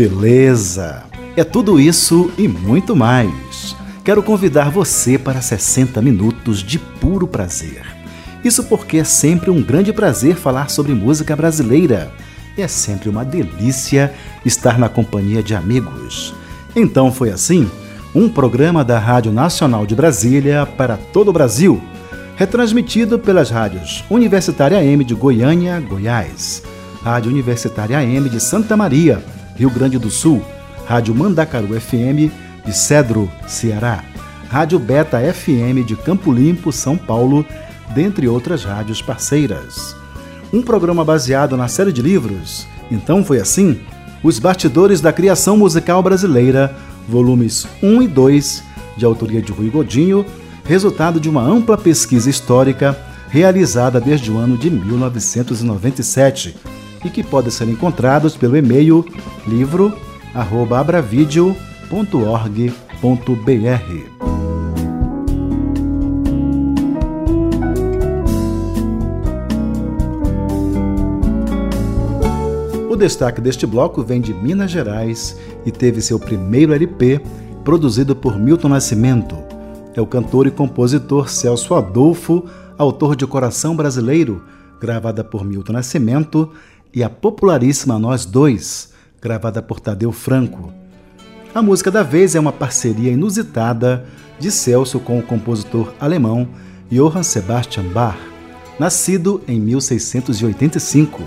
Beleza! É tudo isso e muito mais. Quero convidar você para 60 minutos de puro prazer. Isso porque é sempre um grande prazer falar sobre música brasileira. E é sempre uma delícia estar na companhia de amigos. Então foi assim, um programa da Rádio Nacional de Brasília para todo o Brasil, retransmitido pelas rádios Universitária M de Goiânia, Goiás, Rádio Universitária AM de Santa Maria, Rio Grande do Sul, Rádio Mandacaru FM de Cedro, Ceará, Rádio Beta FM de Campo Limpo, São Paulo, dentre outras rádios parceiras. Um programa baseado na série de livros, Então Foi Assim, Os Bastidores da Criação Musical Brasileira, volumes 1 e 2, de autoria de Rui Godinho, resultado de uma ampla pesquisa histórica realizada desde o ano de 1997 e que podem ser encontrados pelo e-mail livro@abravideo.org.br. O destaque deste bloco vem de Minas Gerais e teve seu primeiro LP produzido por Milton Nascimento. É o cantor e compositor Celso Adolfo, autor de Coração Brasileiro, gravada por Milton Nascimento, e a popularíssima Nós Dois, gravada por Tadeu Franco. A música da vez é uma parceria inusitada de Celso com o compositor alemão Johann Sebastian Bach, nascido em 1685.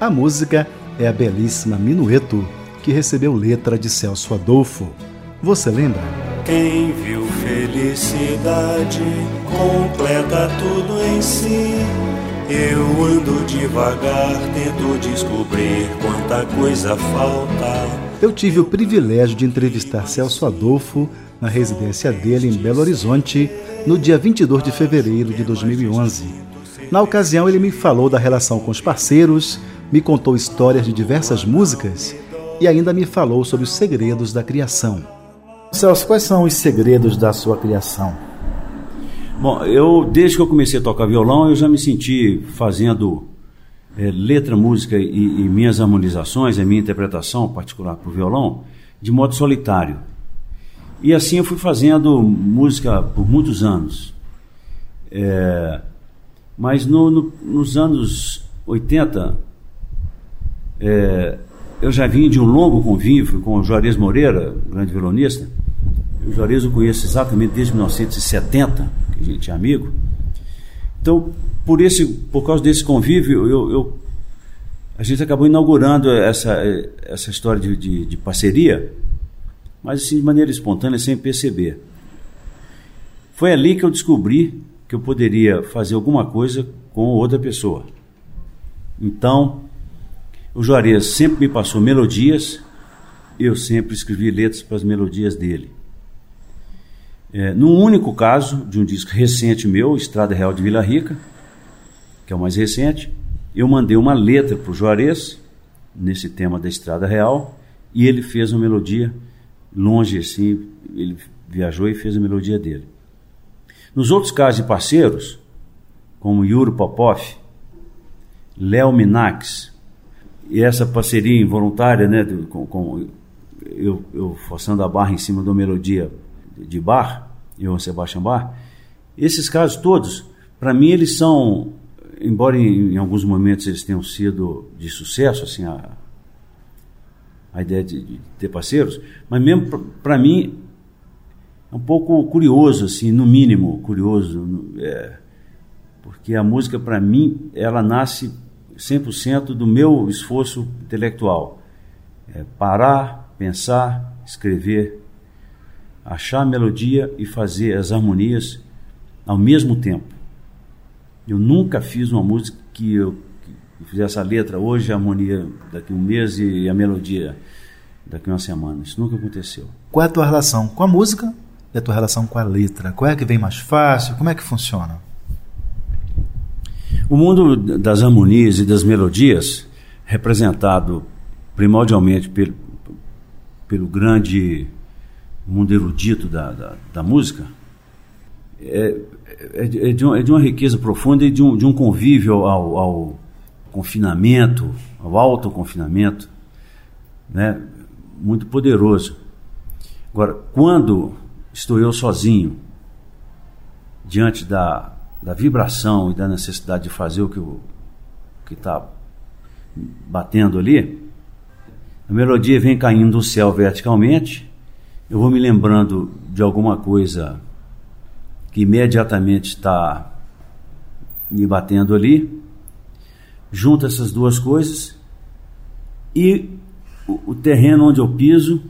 A música é a belíssima Minueto, que recebeu letra de Celso Adolfo. Você lembra? Quem viu felicidade completa tudo em si. Eu ando devagar, tento descobrir quanta coisa falta. Eu tive o privilégio de entrevistar Celso Adolfo na residência dele em Belo Horizonte no dia 22 de fevereiro de 2011. Na ocasião, ele me falou da relação com os parceiros, me contou histórias de diversas músicas e ainda me falou sobre os segredos da criação. Celso, quais são os segredos da sua criação? Bom, eu desde que eu comecei a tocar violão, eu já me senti fazendo é, letra, música e, e, minhas harmonizações, a minha interpretação particular para o violão, de modo solitário. E assim eu fui fazendo música por muitos anos. É, mas no, no, nos anos 80, é, eu já vim de um longo convívio com o Juarez Moreira, grande violonista. O Juarez eu conheço exatamente desde 1970 a gente é amigo. Então, por, esse, por causa desse convívio, eu, eu a gente acabou inaugurando essa, essa história de, de, de, parceria, mas assim de maneira espontânea, sem perceber. Foi ali que eu descobri que eu poderia fazer alguma coisa com outra pessoa. Então, o Juarez sempre me passou melodias, eu sempre escrevi letras para as melodias dele. É, num único caso, de um disco recente meu, Estrada Real de Vila Rica, que é o mais recente, eu mandei uma letra para o Juarez, nesse tema da Estrada Real, e ele fez uma melodia longe assim, ele viajou e fez a melodia dele. Nos outros casos de parceiros, como Yuri Popov, Léo Minax, e essa parceria involuntária, né, com, com eu, eu forçando a barra em cima da melodia de Bach, Johann Sebastian Bach, esses casos todos, para mim eles são, embora em, em, alguns momentos eles tenham sido de sucesso, assim, a, a ideia de, de ter parceiros, mas mesmo para mim é um pouco curioso, assim, no mínimo curioso, é, porque a música para mim ela nasce 100% do meu esforço intelectual. É parar, pensar, escrever, achar a melodia e fazer as harmonias ao mesmo tempo. Eu nunca fiz uma música que eu que fizesse a letra hoje, a harmonia daqui a um mês e a melodia. daqui a uma semana. Isso nunca aconteceu. Qual é a tua relação com a música e a tua relação com a letra? Qual é que vem mais fácil? Como é que funciona? O mundo das harmonias e das melodias, representado primordialmente pelo, pelo grande mundo erudito da, da, da música, é, é, é, de uma, é, de uma, riqueza profunda e de um, de um convívio ao, ao confinamento, ao autoconfinamento, né, muito poderoso. Agora, quando estou eu sozinho, diante da, da vibração e da necessidade de fazer o que está batendo ali, a melodia vem caindo do céu verticalmente, eu vou me lembrando de alguma coisa que imediatamente está me batendo ali, junto essas duas coisas e o, o terreno onde eu piso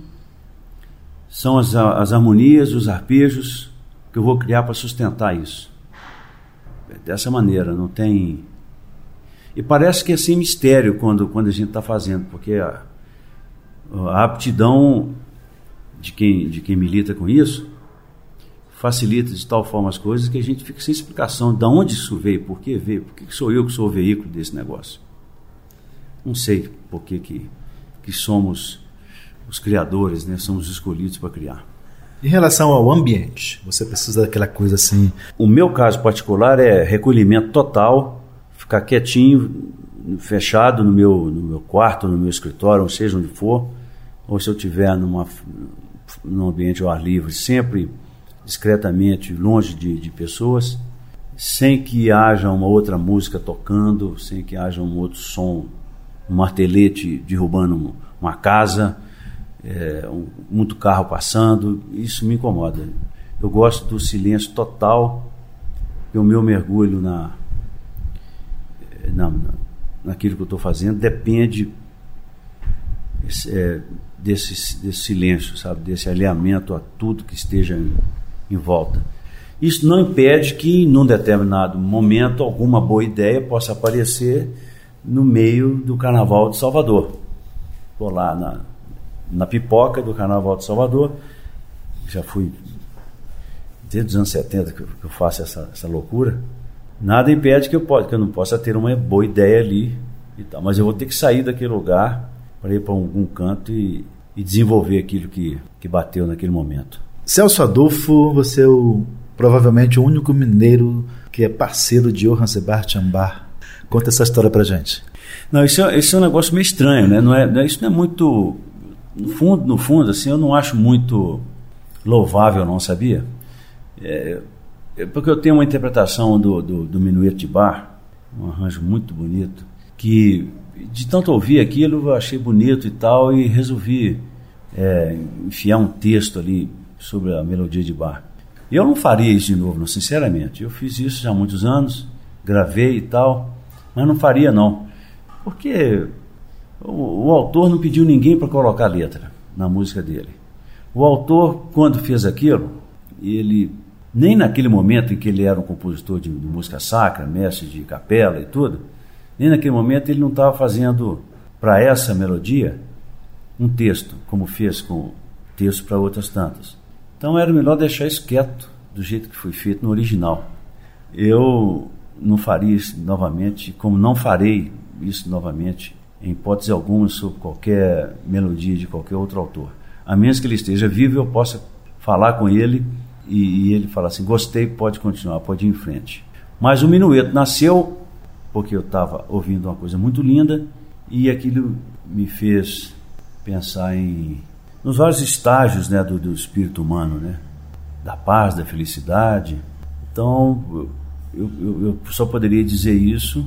são as, as harmonias, os arpejos que eu vou criar para sustentar isso. Dessa maneira, não tem. E parece que é sem mistério quando, quando a gente está fazendo, porque a, a aptidão de quem, de quem milita com isso facilita de tal forma as coisas que a gente fica sem explicação de onde isso veio, por que veio, por que sou eu que sou o veículo desse negócio. Não sei por que, que, que somos os criadores, né? somos escolhidos para criar. Em relação ao ambiente, você precisa daquela coisa assim. O meu caso particular é recolhimento total, ficar quietinho, fechado no meu, no meu quarto, no meu escritório, ou seja onde for, ou se eu estiver numa, num ambiente ao ar livre, sempre discretamente, longe de, de pessoas, sem que haja uma outra música tocando, sem que haja um outro som, um martelete derrubando uma casa, é, um, muito carro passando, isso me incomoda. Eu gosto do silêncio total, o meu mergulho na, na, naquilo que eu estou fazendo depende é, desse, desse silêncio, sabe, desse alinhamento a tudo que esteja em, em volta. Isso não impede que, num determinado momento, alguma boa ideia possa aparecer no meio do Carnaval de Salvador. Vou lá na, na pipoca do Carnaval de Salvador, já fui desde os anos 70 que eu faço essa, essa loucura. Nada impede que eu, pode, que eu não possa ter uma boa ideia ali e tal, mas eu vou ter que sair daquele lugar para ir para algum canto e, e desenvolver aquilo que, que bateu naquele momento. Celso Adolfo, você é o, provavelmente o único mineiro que é parceiro de Johann Sebastian Bach. Conta essa história pra gente. Não, isso é, isso é um negócio meio estranho, né? Não é, é, isso não é muito. No fundo, no fundo, assim, eu não acho muito louvável, não, sabia? É, é porque eu tenho uma interpretação do, do, do Minueto de Bar, um arranjo muito bonito, que de tanto ouvir aquilo eu achei bonito e tal, e resolvi é, enfiar um texto ali sobre a melodia de bar. Eu não faria isso de novo, não, sinceramente. Eu fiz isso já há muitos anos, gravei e tal, mas não faria não. Porque o, o autor não pediu ninguém para colocar letra na música dele. O autor, quando fez aquilo, ele nem naquele momento em que ele era um compositor de, de música sacra, mestre de capela e tudo, nem naquele momento ele não estava fazendo para essa melodia um texto, como fez com texto para outras tantas. Então era melhor deixar isso quieto, do jeito que foi feito no original. Eu não faria isso novamente, como não farei isso novamente, em hipótese alguma, sobre qualquer melodia de qualquer outro autor. A menos que ele esteja vivo, eu possa falar com ele e, e ele falar assim: gostei, pode continuar, pode ir em frente. Mas o minueto nasceu porque eu estava ouvindo uma coisa muito linda e aquilo me fez pensar em nos vários estágios né, do, do espírito humano, né? da paz, da felicidade. Então, eu, eu, eu, só poderia dizer isso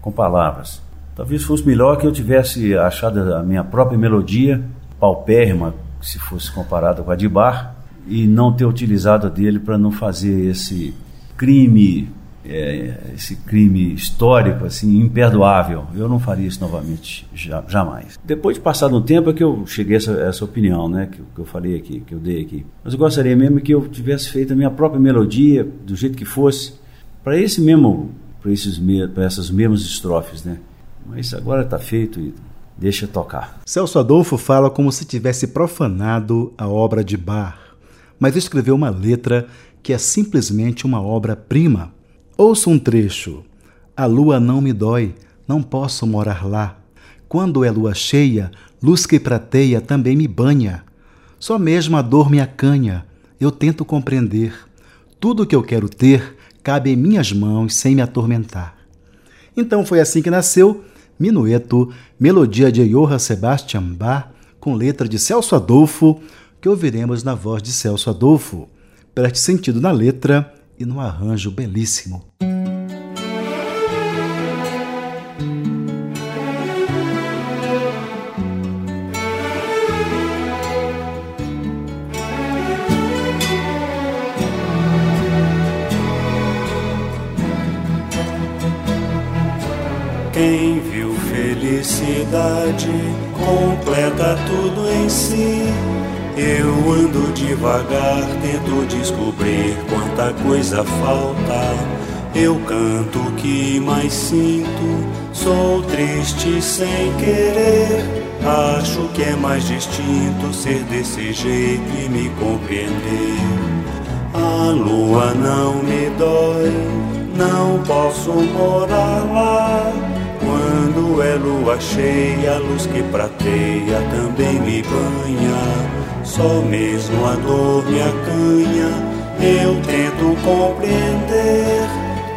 com palavras. Talvez fosse melhor que eu tivesse achado a minha própria melodia, paupérrima, se fosse comparada com a de Bar, e não ter utilizado a dele para não fazer esse crime é, esse crime histórico, assim, imperdoável. Eu não faria isso novamente, jamais. Depois de passado um tempo é que eu cheguei a essa, essa opinião, né, que, que, eu falei aqui, que eu dei aqui. Mas eu gostaria mesmo que eu tivesse feito a minha própria melodia, do jeito que fosse, para esse mesmo, para esses, para essas mesmas estrofes, né. Mas agora está feito e Deixa tocar. Celso Adolfo fala como se tivesse profanado a obra de Bach, mas escreveu uma letra que é simplesmente uma obra-prima. Ouça um trecho. A lua não me dói, não posso morar lá. Quando é lua cheia, luz que prateia também me banha. Só mesmo a dor me acanha, eu tento compreender. Tudo que eu quero ter cabe em minhas mãos sem me atormentar. Então foi assim que nasceu Minueto, melodia de Johann Sebastian Bach, com letra de Celso Adolfo, que ouviremos na voz de Celso Adolfo. Preste sentido na letra e no arranjo belíssimo. Quem viu felicidade completa tudo em si. Eu ando devagar, tento descobrir quanta coisa falta. Eu canto o que mais sinto, sou triste sem querer. Acho que é mais distinto ser desse jeito e me compreender. A lua não me dói, não posso morar lá. Quando é lua cheia, a luz que prateia também me banha. Só mesmo a dor me acanha, eu tento compreender.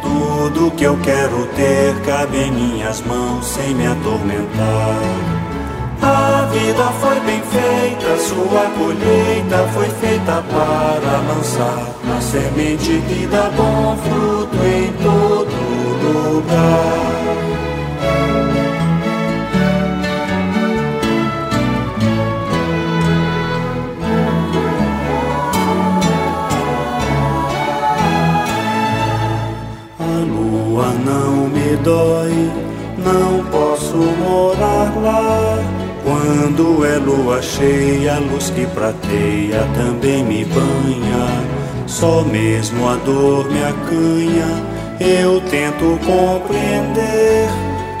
Tudo que eu quero ter cabe em minhas mãos sem me atormentar. A vida foi bem feita, sua colheita foi feita para lançar a semente que dá bom fruto em todo lugar. Me dói, não posso morar lá. Quando é lua cheia, a luz que prateia também me banha. Só mesmo a dor me acanha, eu tento compreender.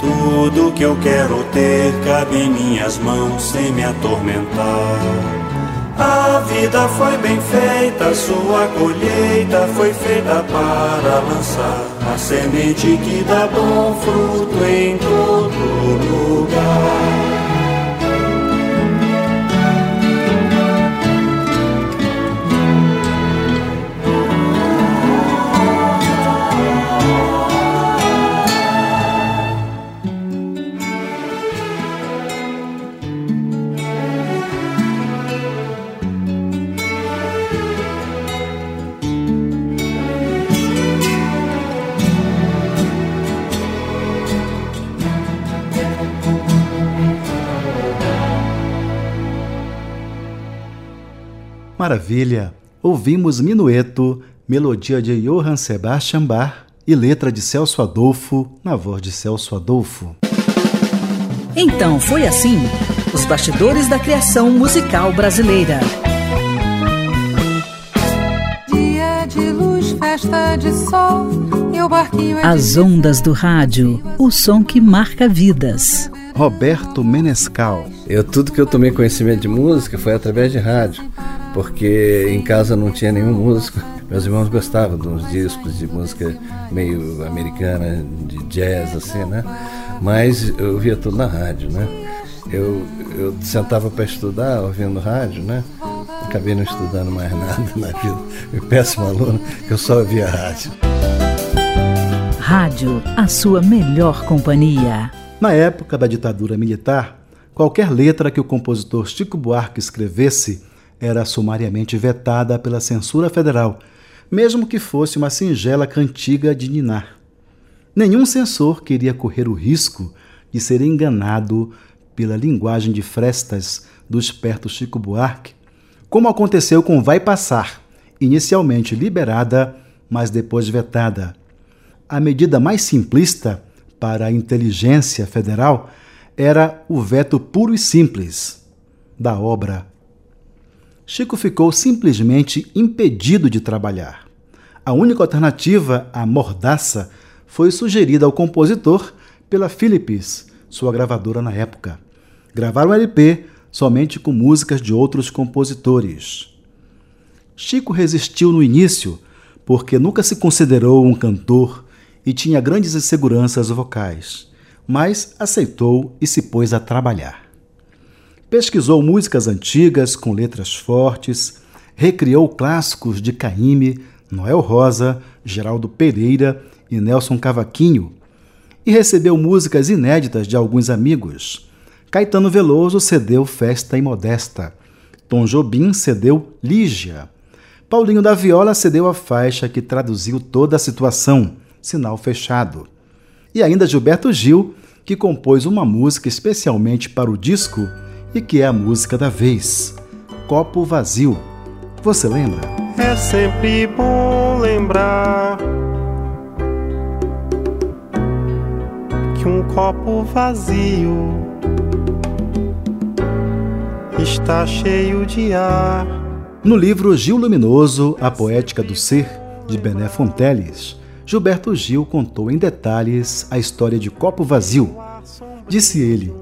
Tudo que eu quero ter cabe em minhas mãos sem me atormentar. A vida foi bem feita, sua colheita foi feita para lançar a semente que dá bom fruto em todo lugar. Maravilha! Ouvimos Minueto, melodia de Johann Sebastian Bach e letra de Celso Adolfo, na voz de Celso Adolfo. Então foi assim: os bastidores da criação musical brasileira. Festa de sol, e o barquinho é As ondas do rádio, o som que marca vidas. Roberto Menescal. Eu tudo que eu tomei conhecimento de música foi através de rádio porque em casa não tinha nenhum músico. Meus irmãos gostavam de uns discos de música meio americana, de jazz, assim, né? Mas eu via tudo na rádio, né? Eu, eu sentava para estudar ouvindo rádio, né? Acabei não estudando mais nada na vida. Fui péssimo aluno, que eu só ouvia rádio. Rádio, a sua melhor companhia. Na época da ditadura militar, qualquer letra que o compositor Chico Buarque escrevesse era sumariamente vetada pela censura federal, mesmo que fosse uma singela cantiga de ninar. Nenhum censor queria correr o risco de ser enganado pela linguagem de frestas do esperto Chico Buarque, como aconteceu com Vai Passar, inicialmente liberada, mas depois vetada. A medida mais simplista para a inteligência federal era o veto puro e simples da obra Chico ficou simplesmente impedido de trabalhar. A única alternativa à mordaça foi sugerida ao compositor pela Philips, sua gravadora na época. Gravar um LP somente com músicas de outros compositores. Chico resistiu no início porque nunca se considerou um cantor e tinha grandes inseguranças vocais, mas aceitou e se pôs a trabalhar. Pesquisou músicas antigas com letras fortes, recriou clássicos de Caíme, Noel Rosa, Geraldo Pereira e Nelson Cavaquinho, e recebeu músicas inéditas de alguns amigos. Caetano Veloso cedeu Festa e Modesta. Tom Jobim cedeu Lígia. Paulinho da Viola cedeu a faixa que traduziu toda a situação, Sinal Fechado. E ainda Gilberto Gil, que compôs uma música especialmente para o disco e que é a música da vez, Copo Vazio. Você lembra? É sempre bom lembrar que um copo vazio está cheio de ar. No livro Gil Luminoso, A Poética do Ser, de Bené Fonteles, Gilberto Gil contou em detalhes a história de Copo Vazio. Disse ele: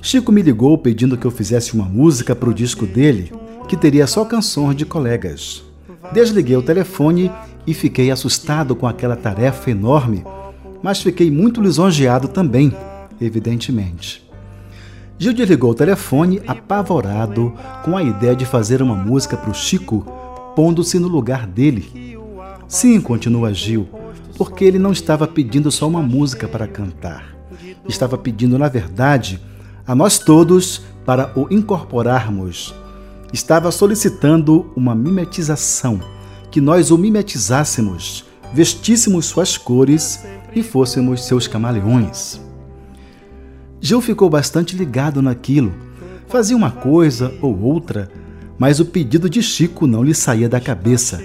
Chico me ligou pedindo que eu fizesse uma música para o disco dele, que teria só canções de colegas. Desliguei o telefone e fiquei assustado com aquela tarefa enorme, mas fiquei muito lisonjeado também, evidentemente. Gil desligou o telefone apavorado com a ideia de fazer uma música para o Chico, pondo-se no lugar dele. Sim, continua Gil, porque ele não estava pedindo só uma música para cantar. Estava pedindo, na verdade, a nós todos para o incorporarmos. Estava solicitando uma mimetização, que nós o mimetizássemos, vestíssemos suas cores e fôssemos seus camaleões. Gil ficou bastante ligado naquilo. Fazia uma coisa ou outra, mas o pedido de Chico não lhe saía da cabeça.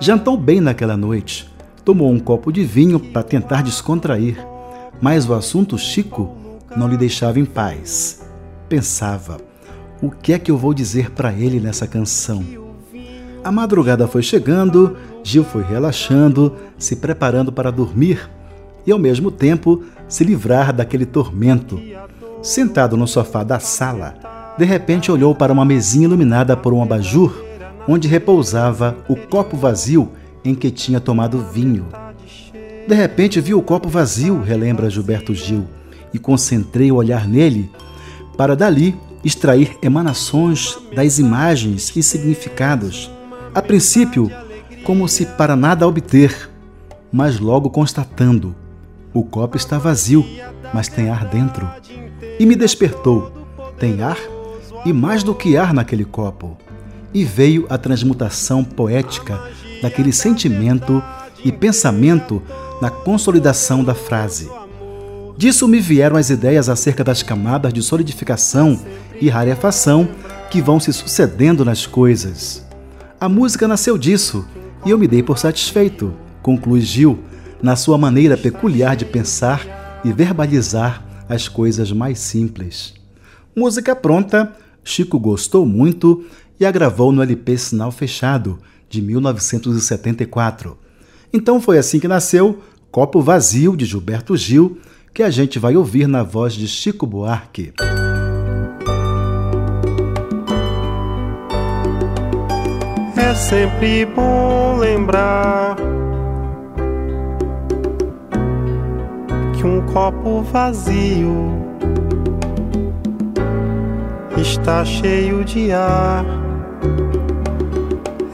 Jantou bem naquela noite. Tomou um copo de vinho para tentar descontrair, mas o assunto Chico não lhe deixava em paz. Pensava: o que é que eu vou dizer para ele nessa canção? A madrugada foi chegando, Gil foi relaxando, se preparando para dormir e, ao mesmo tempo, se livrar daquele tormento. Sentado no sofá da sala, de repente olhou para uma mesinha iluminada por um abajur, onde repousava o copo vazio em que tinha tomado vinho. De repente viu o copo vazio, relembra Gilberto Gil e concentrei o olhar nele para dali extrair emanações das imagens e significados. A princípio, como se para nada obter, mas logo constatando: o copo está vazio, mas tem ar dentro. E me despertou: tem ar e mais do que ar naquele copo. E veio a transmutação poética daquele sentimento e pensamento na consolidação da frase. Disso me vieram as ideias acerca das camadas de solidificação e rarefação que vão se sucedendo nas coisas. A música nasceu disso e eu me dei por satisfeito, conclui Gil, na sua maneira peculiar de pensar e verbalizar as coisas mais simples. Música pronta, Chico gostou muito e a gravou no LP Sinal Fechado, de 1974. Então foi assim que nasceu Copo Vazio, de Gilberto Gil, que a gente vai ouvir na voz de Chico Buarque. É sempre bom lembrar que um copo vazio está cheio de ar.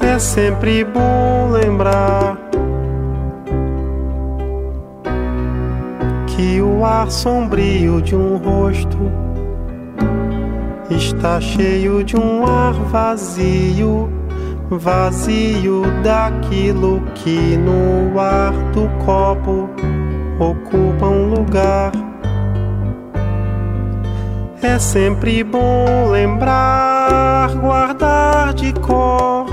É sempre bom lembrar que o ar sombrio de um rosto está cheio de um ar vazio, vazio daquilo que no ar do copo ocupa um lugar. É sempre bom lembrar, guardar de cor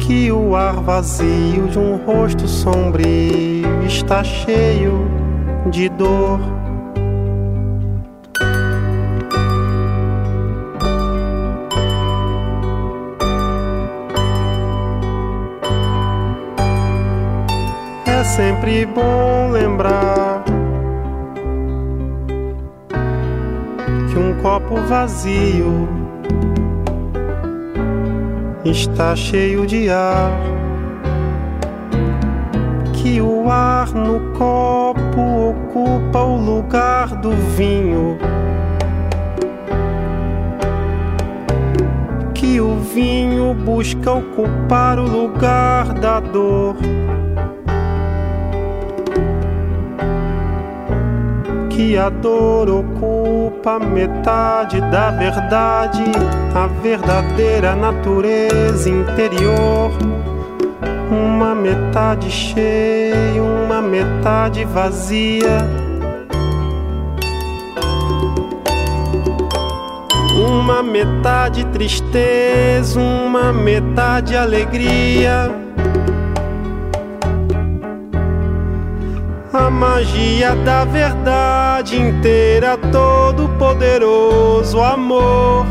que o ar vazio de um rosto sombrio está cheio de dor. É sempre bom lembrar copo vazio está cheio de ar. Que o ar no copo ocupa o lugar do vinho. Que o vinho busca ocupar o lugar da dor. Que a dor ocupa metade da verdade, a verdadeira natureza interior. Uma metade cheia, uma metade vazia. Uma metade tristeza, uma metade alegria. Magia da verdade inteira, todo poderoso amor.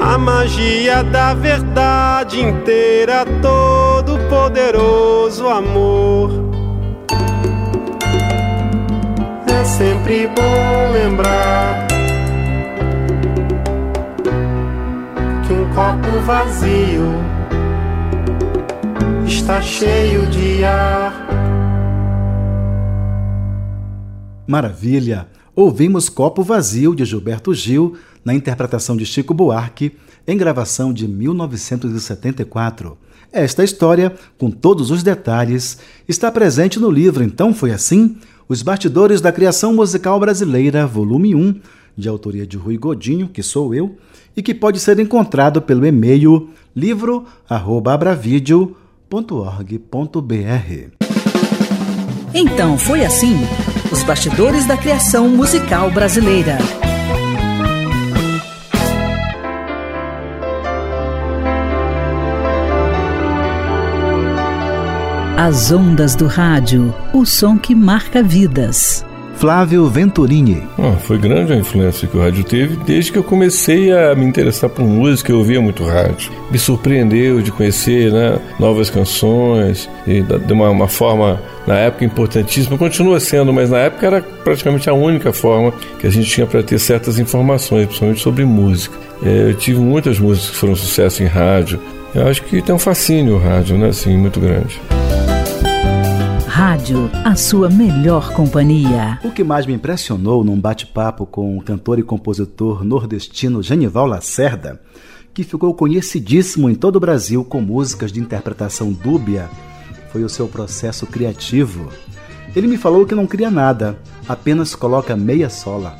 A magia da verdade inteira, todo poderoso amor. É sempre bom lembrar que um copo vazio está cheio de ar. Maravilha! Ouvimos Copo Vazio de Gilberto Gil na interpretação de Chico Buarque em gravação de 1974. Esta história, com todos os detalhes, está presente no livro Então Foi Assim? Os Bastidores da Criação Musical Brasileira, volume 1, de autoria de Rui Godinho, que sou eu, e que pode ser encontrado pelo e-mail livro@abravideo.com www.cultura.org.br. Então foi assim: os bastidores da criação musical brasileira. As ondas do rádio, o som que marca vidas. Flávio Venturini. Ah, foi grande a influência que o rádio teve desde que eu comecei a me interessar por música, eu ouvia muito rádio. Me surpreendeu de conhecer né, novas canções, e de uma, uma forma, na época, importantíssima. Continua sendo, mas na época era praticamente a única forma que a gente tinha para ter certas informações, principalmente sobre música. É, eu tive muitas músicas que foram sucesso em rádio. Eu acho que tem um fascínio o rádio, né, assim, muito grande. Rádio, a sua melhor companhia. O que mais me impressionou num bate-papo com o cantor e compositor nordestino Genival Lacerda, que ficou conhecidíssimo em todo o Brasil com músicas de interpretação dúbia, foi o seu processo criativo. Ele me falou que não cria nada, apenas coloca meia sola.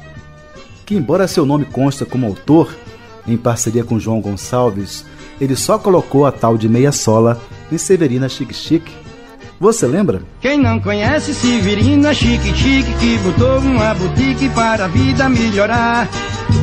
Que, embora seu nome consta como autor, em parceria com João Gonçalves, ele só colocou a tal de meia sola em Severina Chique Chique você lembra? Quem não conhece Severina Chique Chique que botou uma boutique para a vida melhorar.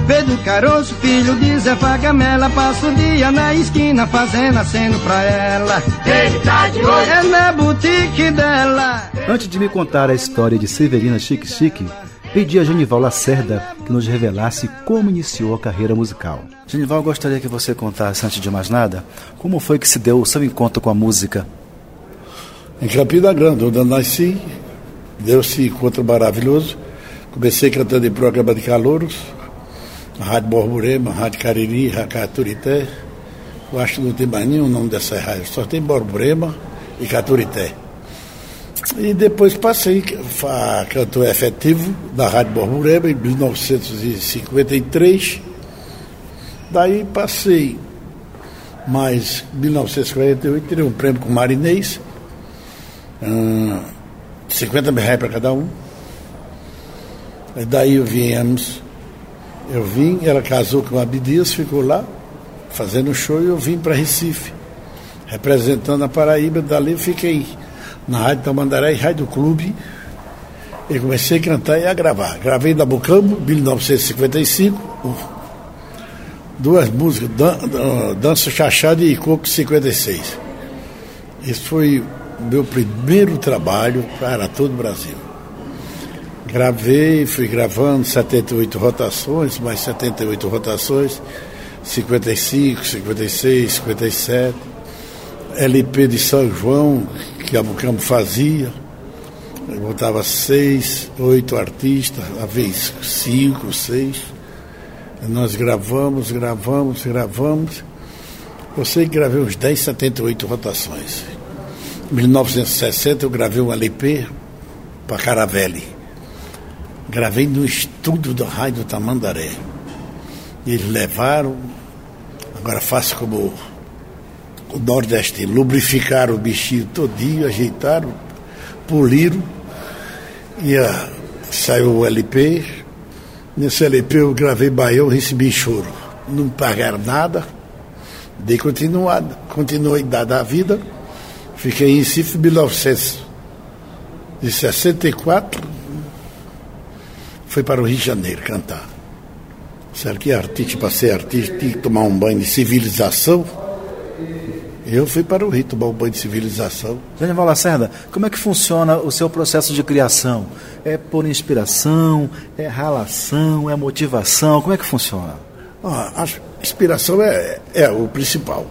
Pedro Caroço, filho de Zé Fagamela, passa o dia na esquina fazendo aceno pra ela. Ele tá de olho. É na boutique dela. Antes de me contar a história de Severina Chique Chique, pedi a Genival Lacerda que nos revelasse como iniciou a carreira musical. Genival, gostaria que você contasse, antes de mais nada, como foi que se deu o seu encontro com a música em Campina Grande, onde eu nasci, deu-se encontro maravilhoso. Comecei cantando em programa de calouros, Rádio Borborema, Rádio Cariri, Rádio Caturité. Eu acho que não tem mais nenhum nome dessa rádio, só tem Borborema e Caturité. E depois passei a cantor efetivo da Rádio Borborema em 1953. Daí passei mais 1948, tirei um prêmio com Marinês 50 mil reais para cada um. E daí viemos, eu vim, ela casou com a Abdias, ficou lá fazendo show e eu vim para Recife, representando a Paraíba, dali fiquei na Rádio Tamandaré e Rádio Clube. E comecei a cantar e a gravar. Gravei na Bucambo, 1955, duas músicas, Dan, Dança Chachada e Coco 56. Isso foi meu primeiro trabalho para todo o Brasil. Gravei, fui gravando 78 rotações, mais 78 rotações, 55, 56, 57. LP de São João, que a Bucampo fazia. Eu botava seis, oito artistas, a vez cinco, seis. Nós gravamos, gravamos, gravamos. Sei que gravei uns 10, 78 rotações. Em 1960 eu gravei um LP para Caravelli. Gravei no estúdio da Rádio Tamandaré. Eles levaram, agora faço como o Nordeste, lubrificaram o bichinho todinho, ajeitaram, poliram, e a, saiu o LP. Nesse LP eu gravei Baião, recebi choro. Não pagaram nada, dei continuidade à vida. Fiquei em Recife em 1964, fui para o Rio de Janeiro cantar. Será que artista, para ser artista, tinha que tomar um banho de civilização? Eu fui para o Rio tomar um banho de civilização. Genival Lacerda, como é que funciona o seu processo de criação? É por inspiração, é ralação, é motivação? Como é que funciona? Ah, a inspiração é, é o principal.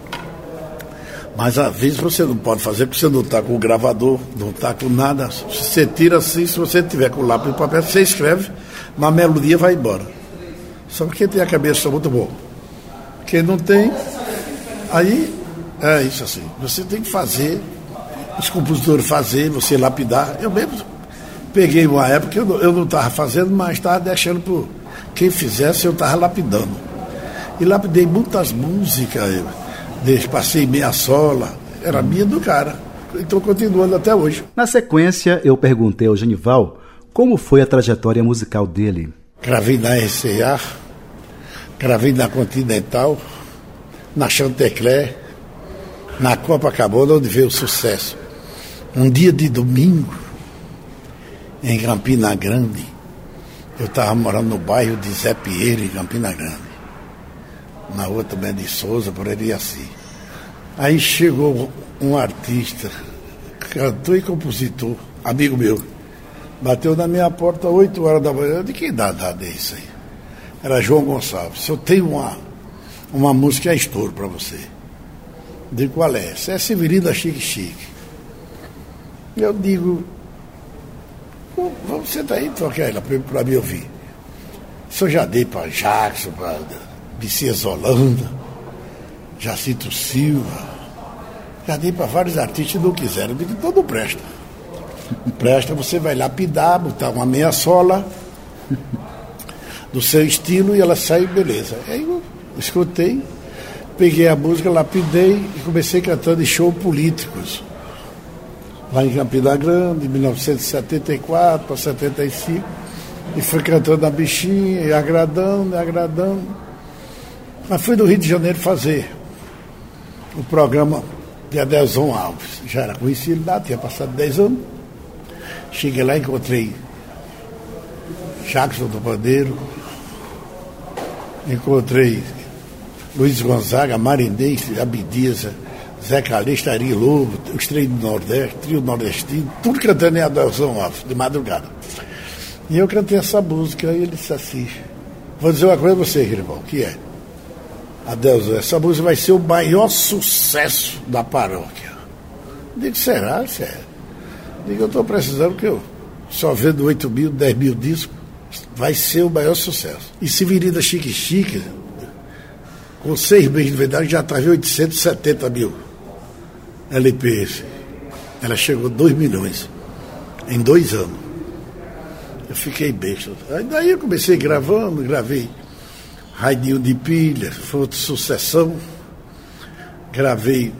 Mas às vezes você não pode fazer porque você não está com o gravador, não está com nada. Você tira assim, se você tiver com o lápis e papel, você escreve, mas a melodia vai embora. Só que quem tem a cabeça muito boa. Quem não tem, aí é isso assim. Você tem que fazer, os compositores fazer, você lapidar. Eu mesmo peguei uma época eu não estava fazendo, mas estava deixando por quem fizesse, eu estava lapidando. E lapidei muitas músicas, eu, passei meia sola, era minha do cara. Estou continuando até hoje. Na sequência, eu perguntei ao Genival como foi a trajetória musical dele. Gravei na RCA, gravei na Continental, na Chantecler, na Copacabana, onde veio o sucesso. Um dia de domingo, em Campina Grande, eu estava morando no bairro de Zé Pinheiro, em Campina Grande. Na rua também de Souza, por ali assim. Aí chegou um artista, cantor e compositor, amigo meu. Bateu na minha porta às 8 horas da manhã. De que idade é isso aí? Era João Gonçalves. Eu tenho uma, uma música é estouro para você. Digo, qual é? Essa é Severina Chique Chique. Eu digo, vamos sentar aí e tocar ela para me ouvir. Isso eu já dei para Jackson, para Bicias Holanda, Jacinto Silva. Já dei para vários artistas que não quiseram. Eu digo, então não presta. Presta, você vai lapidar, botar uma meia sola do seu estilo e ela sai beleza. Aí eu escutei, peguei a música, lapidei e comecei cantando em show políticos. Lá em Campina Grande, em 1974 para 75. E fui cantando a bichinha, e agradando, e agradando. Mas fui do Rio de Janeiro fazer o programa de Adelson Alves. Já era conhecido lá, tinha passado 10 anos. Cheguei lá encontrei Jackson do Bandeiro, encontrei Luiz Gonzaga, Marindês, Abdias, Zé Calixto, Ari Lobo, os três do Nordeste, trio nordestino, tudo cantando em Adelson Alves, de madrugada. E eu cantei essa música e ele disse assim, vou dizer uma coisa a você, irmão, que é? Adelson, essa música vai ser o maior sucesso da paróquia. Digo, será? Sério? Digo, eu estou precisando que eu só vendo 8 mil, 10 mil discos, vai ser o maior sucesso. E Severina Chique Chique, com seis meses de verdade, já em 870 mil LPs. Ela chegou a 2 milhões em dois anos. Eu fiquei besta. Aí daí eu comecei gravando, gravei Raidinho de Pilha, foi outra sucessão. Gravei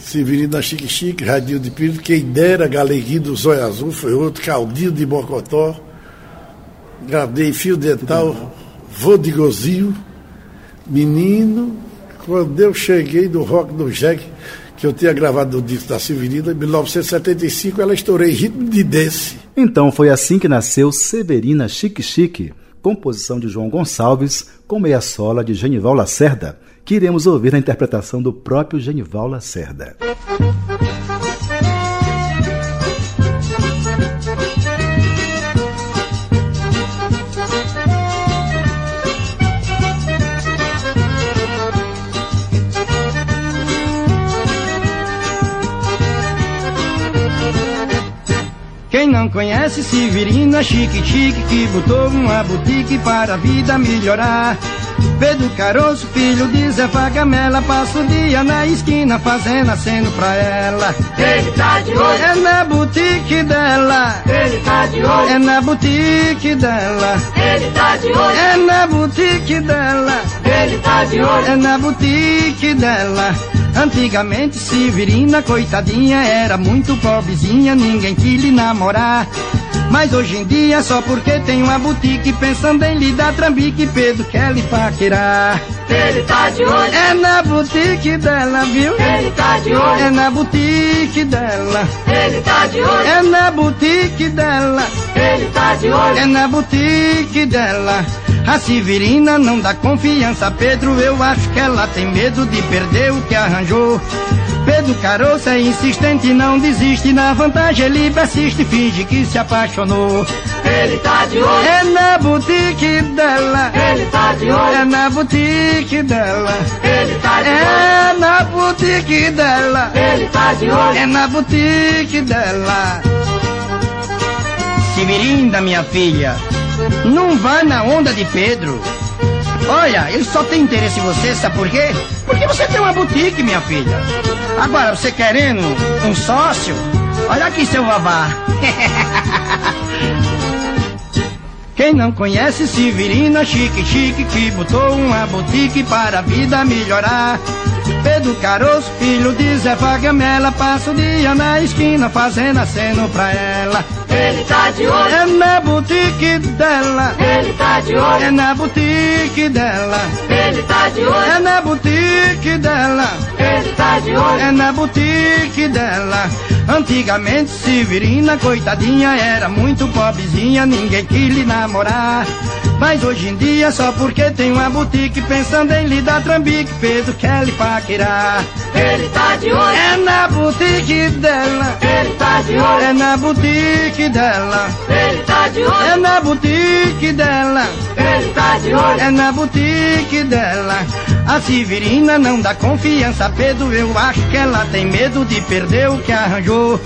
Severina Chique Chique, Radinho de Pires, quem dera Galeguinho do Zóio Azul, foi outro, Caldinho de Mocotó, gravei Fio Dental, Vô de Gozinho, Menino, quando eu cheguei do Rock do Jack, que eu tinha gravado o disco da Severina, em 1975, ela estourei ritmo de dance. Então foi assim que nasceu Severina Chique Chique, composição de João Gonçalves, com meia sola de Genival Lacerda, que iremos ouvir na interpretação do próprio Genival Lacerda. Conhece Severino é chique chique que botou uma boutique para a vida melhorar. Pedro Caroço, filho de Zé Fagamela, passa o dia na esquina fazendo aceno pra ela. Ele tá de olho. É na boutique dela. Ele tá de olho. É na boutique dela. Ele tá de olho. É na boutique dela. Ele tá de olho. É na boutique dela. Antigamente Severina, coitadinha, era muito pobrezinha, ninguém quis lhe namorar. Mas hoje em dia, só porque tem uma boutique, pensando em lhe dar trambique, Pedro quer lhe paquerar. Ele tá de olho. É na boutique dela, viu? Ele tá de olho. É na boutique dela. Ele tá de olho. É na boutique dela. Ele tá de olho. É na boutique dela. A Severina não dá confiança a Pedro, eu acho que ela tem medo de perder o que arranjou. Pedro Caroço é insistente, não desiste, na vantagem ele persiste, finge que se apaixonou. Ele tá de olho. É na boutique dela. Ele tá de olho. É na boutique dela. Ele tá de olho. É na boutique dela. Ele tá de olho. É na boutique dela. Severina, minha filha, não vai na onda de Pedro. Olha, ele só tem interesse em você, sabe por quê? Porque você tem uma boutique, minha filha. Agora, você querendo um sócio? Olha aqui, seu vavá. Quem não conhece Severina chique chique que botou uma boutique para a vida melhorar. Pedro Caroço, filho de Zé Fagamela, passa o dia na esquina fazendo aceno pra ela. Ele tá de olho. É na boutique dela. Ele tá de olho. É na boutique dela. Ele tá de É olho. na boutique dela. Ele tá de olho. É na boutique dela. Antigamente Severina, coitadinha, era muito pobrezinha, ninguém quis lhe namorar. Mas hoje em dia, só porque tem uma boutique, pensando em lhe dar trambique, Pedro quer lhe paquerar. Ele tá de olho. É na boutique dela. Ele tá de olho. É na boutique dela. Ele tá de olho. É na boutique dela. Ele tá de olho. É na boutique dela. A Severina não dá confiança a Pedro, eu acho que ela tem medo de perder o que arranjou.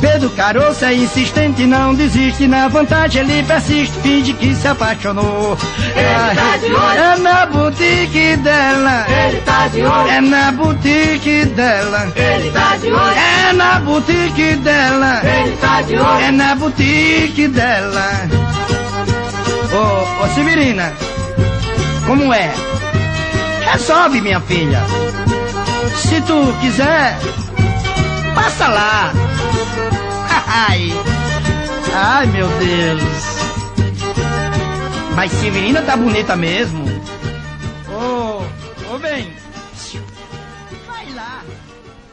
Pedro Caroço é insistente, não desiste, na vantagem ele persiste, finge que se apaixonou. Ele tá de olho. É na boutique dela. Ele tá de olho. É na boutique dela. Ele tá de olho. É na boutique dela. Ele tá de olho. É na boutique dela. Ô, ô Severina, como é? Resolve, minha filha. Se tu quiser, passa lá. Ai, ai meu Deus. Mas Severina tá bonita mesmo. Ô, ô bem. Vai lá.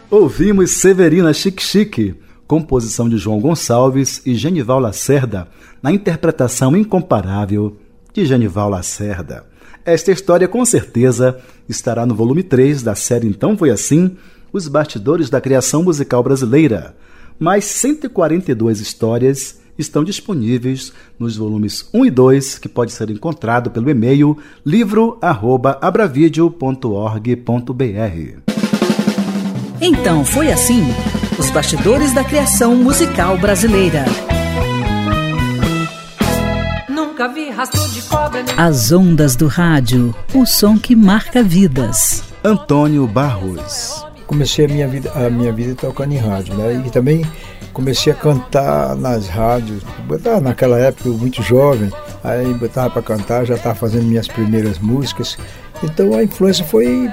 Ouvimos Severina Chique Chique, composição de João Gonçalves e Genival Lacerda, na interpretação incomparável de Genival Lacerda. Esta história, com certeza, estará no volume 3 da série Então Foi Assim, Os Bastidores da Criação Musical Brasileira. Mais 142 histórias estão disponíveis nos volumes 1 e 2, que pode ser encontrado pelo e-mail livro@abravideo.org.br. Então foi assim: os bastidores da criação musical brasileira. Nunca vi rastro de cobra As ondas do rádio, o som que marca vidas. Antônio Barros. comecei a minha vida a minha vida tocando em rádio né e também comecei a cantar nas rádios botava naquela época eu muito jovem aí botava para cantar já estava fazendo minhas primeiras músicas então a influência foi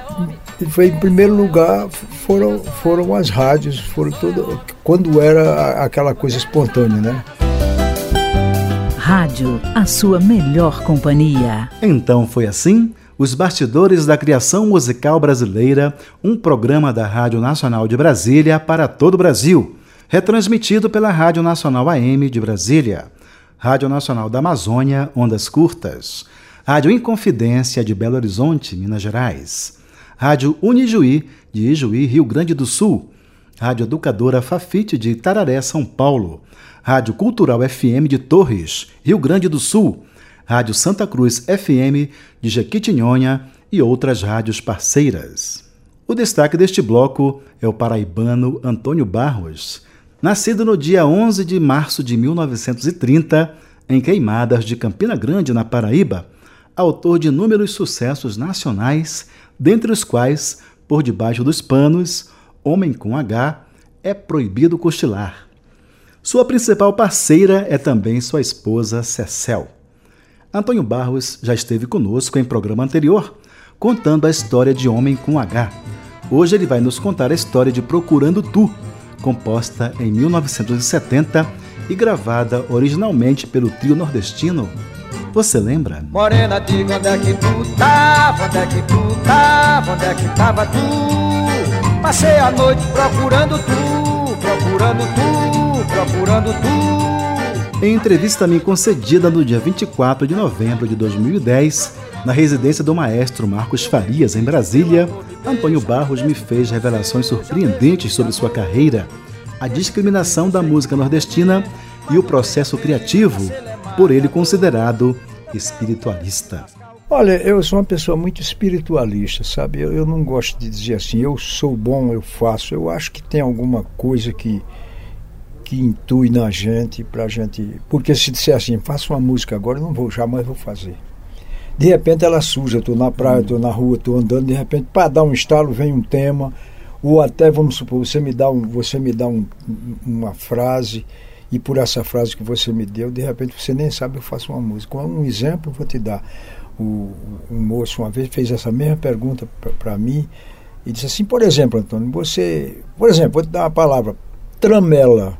foi em primeiro lugar foram foram as rádios foram tudo quando era aquela coisa espontânea né Rádio, a sua melhor companhia. Então foi assim? Os Bastidores da Criação Musical Brasileira, um programa da Rádio Nacional de Brasília para todo o Brasil, retransmitido pela Rádio Nacional AM de Brasília, Rádio Nacional da Amazônia, Ondas Curtas, Rádio Inconfidência de Belo Horizonte, Minas Gerais, Rádio Unijuí de Ijuí, Rio Grande do Sul, Rádio Educadora Fafite de Itararé, São Paulo, Rádio Cultural FM de Torres, Rio Grande do Sul, Rádio Santa Cruz FM de Jequitinhonha e outras rádios parceiras. O destaque deste bloco é o paraibano Antônio Barros, Nascido no dia 11 de março de 1930, em Queimadas de Campina Grande, na Paraíba, autor de inúmeros sucessos nacionais, dentre os quais Por Debaixo dos Panos, Homem com H, É Proibido Cochilar. Sua principal parceira é também sua esposa Cecel. Antônio Barros já esteve conosco em programa anterior, contando a história de Homem com H. Hoje ele vai nos contar a história de Procurando Tu, composta em 1970 e gravada originalmente pelo trio nordestino. Você lembra? Morena, diga onde é que tu tava, onde é que tu tava, onde é que tava tu? Passei a noite procurando tu, procurando tu, procurando tu. Em entrevista a mim concedida no dia 24 de novembro de 2010, na residência do maestro Marcos Farias, em Brasília, Antônio Barros me fez revelações surpreendentes sobre sua carreira, a discriminação da música nordestina e o processo criativo, por ele considerado espiritualista. Olha, eu sou uma pessoa muito espiritualista, sabe? Eu, eu, não gosto de dizer assim, eu sou bom, eu faço. Eu acho que tem alguma coisa que que intui na gente pra gente. Porque se disser assim, faça uma música agora, eu não vou, jamais vou fazer. De repente ela suja, estou na praia, estou na rua, estou andando, de repente, para dar um estalo, vem um tema, ou até, vamos supor, você me dá, um, você me dá um, uma frase, e por essa frase que você me deu, de repente você nem sabe eu faço uma música. Um exemplo vou te dar. O, um moço uma vez fez essa mesma pergunta para mim e disse assim, por exemplo, Antônio, você, por exemplo, vou te dar uma palavra, tramela.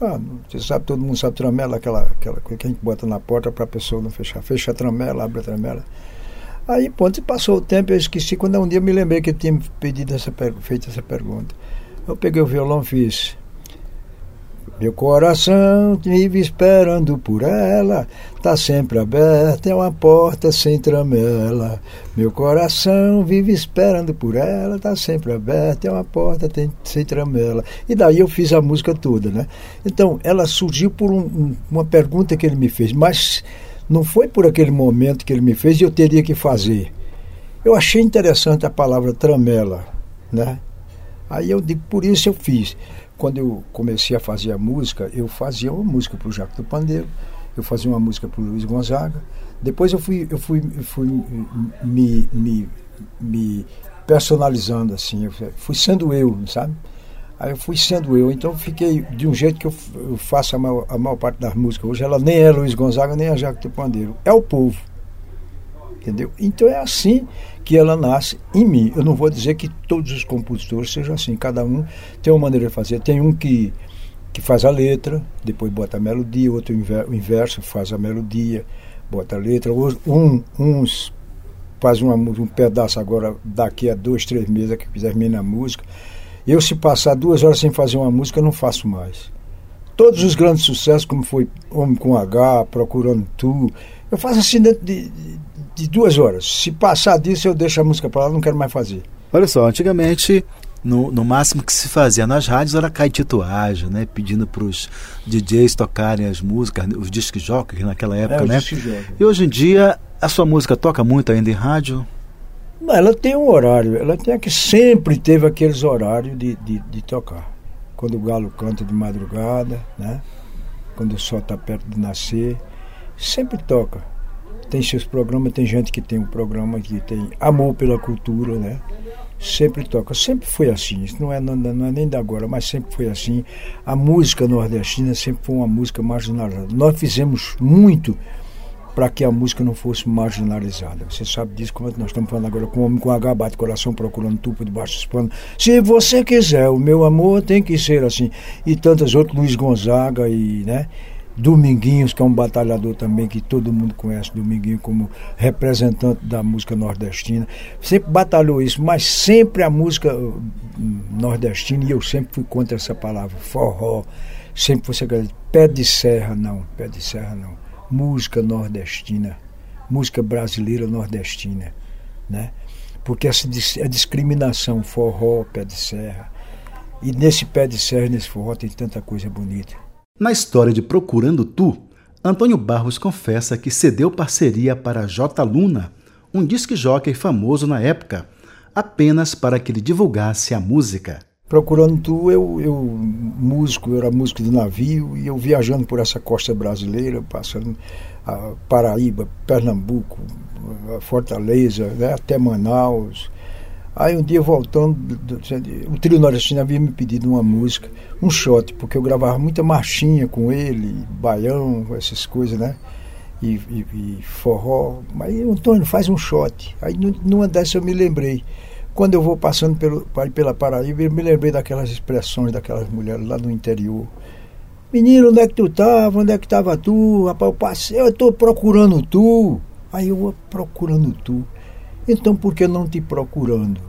Ah, você sabe, todo mundo sabe tramela, aquela, aquela coisa que a gente bota na porta para a pessoa não fechar. Fecha a tramela, abre a tramela. Aí, ponto, passou o tempo, eu esqueci. Quando um dia eu me lembrei que eu tinha pedido essa, feito essa pergunta. Eu peguei o violão e fiz. Meu coração vive esperando por ela, tá sempre aberta, é uma porta sem tramela. Meu coração vive esperando por ela, tá sempre aberta, é uma porta sem tramela. E daí eu fiz a música toda, né? Então, ela surgiu por um, um, uma pergunta que ele me fez, mas não foi por aquele momento que ele me fez e eu teria que fazer. Eu achei interessante a palavra tramela, né? Aí eu digo, por isso eu fiz quando eu comecei a fazer a música, eu fazia uma música para o Jaco do Pandeiro, eu fazia uma música para o Luiz Gonzaga. Depois eu fui, eu fui, eu fui me, me, me personalizando assim, eu fui sendo eu, sabe? Aí eu fui sendo eu, então fiquei de um jeito que eu, faço a maior, a maior, parte das músicas. Hoje ela nem é Luiz Gonzaga, nem é Jaco do Pandeiro, é o povo. Entendeu? Então é assim que ela nasce em mim. Eu não vou dizer que todos os compositores sejam assim, cada um tem uma maneira de fazer. Tem um que, que faz a letra, depois bota a melodia, outro o inverso faz a melodia, bota a letra, um, uns faz uma, um pedaço agora daqui a dois, três meses que termina a música. Eu se passar duas horas sem fazer uma música, eu não faço mais. Todos os grandes sucessos, como foi Homem com H, Procurando Tu, eu faço assim dentro de, de de duas horas. Se passar disso, eu deixo a música para lá, não quero mais fazer. Olha só, antigamente, no, no máximo que se fazia nas rádios era caetituagem, né? Pedindo para os DJs tocarem as músicas, os disc jockeys naquela época, é, né? E hoje em dia, a sua música toca muito ainda em rádio? Ela tem um horário, ela tem que sempre teve aqueles horários de, de, de tocar. Quando o galo canta de madrugada, né? Quando o sol está perto de nascer, sempre toca tem seus programas, tem gente que tem um programa que tem amor pela cultura, né? Sempre toca, sempre foi assim, isso não é, não, não é nem da agora, mas sempre foi assim. A música nordestina sempre foi uma música marginalizada. Nós fizemos muito para que a música não fosse marginalizada. Você sabe disso, como nós estamos falando agora com o homem com H, bate coração procurando tupo debaixo dos panos. Se você quiser, o meu amor tem que ser assim. E tantas outras, Luiz Gonzaga e, né? Dominguinhos, que é um batalhador também que todo mundo conhece, Dominguinho como representante da música nordestina. Sempre batalhou isso, mas sempre a música hum, nordestina, e eu sempre fui contra essa palavra, forró. Sempre você pé de serra, não, pé de serra não. Música nordestina, música brasileira nordestina, né? Porque essa a discriminação, forró, pé de serra. E nesse pé de serra, nesse forró, tem tanta coisa bonita. Na história de Procurando Tu, Antônio Barros confessa que cedeu parceria para J. Luna, um disque jockey famoso na época, apenas para que ele divulgasse a música. procurando tu, eu, eu músico, eu era músico de navio e eu viajando por essa costa brasileira, passando a Paraíba, Pernambuco, Fortaleza, né, até Manaus. Aí um dia voltando, o trio nordestino havia me pedido uma música, um shot, porque eu gravava muita marchinha com ele, baião, essas coisas, né? E, e, e forró. Mas Antônio, faz um shot. Aí numa dessas eu me lembrei. Quando eu vou passando pelo, pela Paraíba, eu me lembrei daquelas expressões daquelas mulheres lá no interior. Menino, onde é que tu estava? Onde é que estava tu? Rapaz, eu passei, eu estou procurando tu. Aí eu procurando tu. Então por que não te procurando?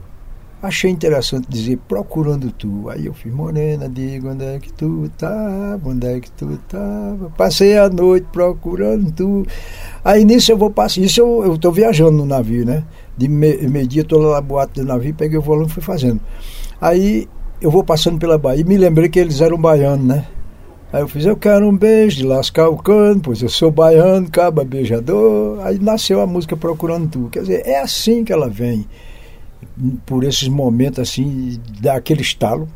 Achei interessante dizer procurando tu. Aí eu fui morena, digo onde é que tu estava, onde é que tu estava. Passei a noite procurando tu. Aí nisso eu vou passar. Isso eu estou viajando no navio, né? De meio-dia estou lá na boate do navio, peguei o volume e fui fazendo. Aí eu vou passando pela Bahia me lembrei que eles eram baianos, né? Aí eu fiz, eu quero um beijo de lascar o cano, pois eu sou baiano, caba beijador. Aí nasceu a música Procurando Tu. Quer dizer, é assim que ela vem, por esses momentos assim, daquele estalo.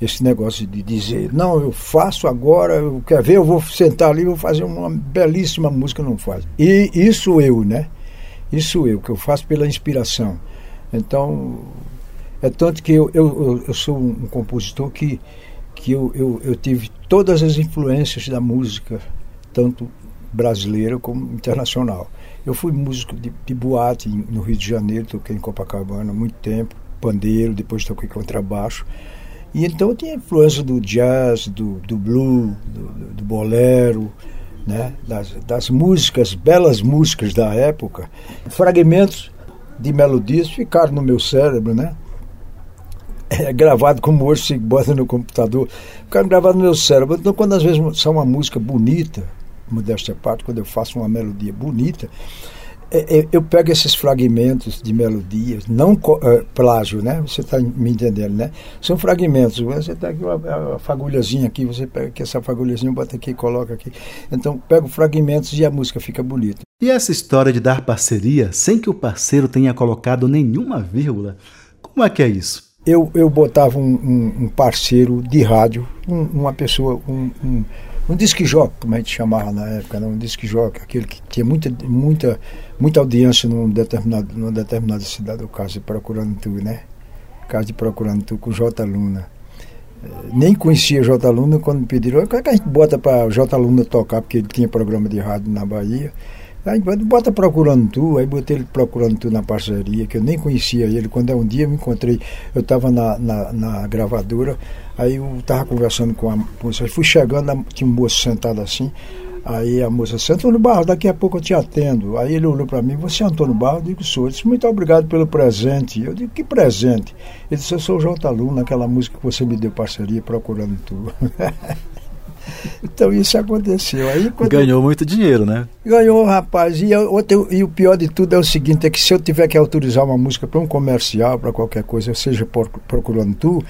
Esse negócio de dizer, não, eu faço agora, eu quero ver, eu vou sentar ali e vou fazer uma belíssima música, não faz. E isso eu, né? Isso eu, que eu faço pela inspiração. Então, é tanto que eu, eu, eu sou um compositor que que eu, eu, eu tive todas as influências da música, tanto brasileira como internacional. Eu fui músico de, de boate no Rio de Janeiro, toquei em Copacabana há muito tempo, pandeiro, depois toquei contrabaixo. E então eu tinha influência do jazz, do, do blues, do, do bolero, né? das, das músicas, belas músicas da época. Fragmentos de melodias ficaram no meu cérebro, né? É gravado como hoje se bota no computador, ficaram gravados no meu cérebro. Então, quando às vezes são uma música bonita, modéstia parte, quando eu faço uma melodia bonita, é, é, eu pego esses fragmentos de melodias, não é, plágio, né? Você está me entendendo, né? São fragmentos. Você está aqui uma, fagulhazinha aqui, você pega aqui essa fagulhazinha, bota aqui, coloca aqui. Então, pego fragmentos e a música fica bonita. E essa história de dar parceria sem que o parceiro tenha colocado nenhuma vírgula, como é que é isso? Eu, eu botava um, um, um parceiro de rádio, um, uma pessoa, um, um, um disque jockey, como a gente chamava na época, né? um disque jockey, aquele que tinha muita, muita, muita audiência num determinado, numa determinada cidade, o caso de Procurando Tu, né? O caso de Procurando Tu com J. Luna. Eh, nem conhecia J. Luna quando me pediram, como é que a gente bota para J. Luna tocar, porque ele tinha programa de rádio na Bahia. Aí bota procurando tu, aí botei ele procurando tu na parceria, que eu nem conhecia ele. Quando é um dia eu me encontrei, eu estava na, na, na, gravadora, aí eu estava conversando com a moça, fui chegando, tinha um moço sentado assim, aí a moça disse, Antônio Barros, daqui a pouco eu te atendo. Aí ele olhou para mim, você é Antônio Barros? Eu digo, sou. Ele disse, muito obrigado pelo presente. Eu digo, que presente? Ele disse, eu sou o J. Lu, naquela música que você me deu parceria, procurando tu. Então isso aconteceu. Aí, Ganhou muito dinheiro, né? Ganhou, rapaz. E, outro, e o pior de tudo é o seguinte: é que se eu tiver que autorizar uma música para um comercial, para qualquer coisa, seja por, procurando tu,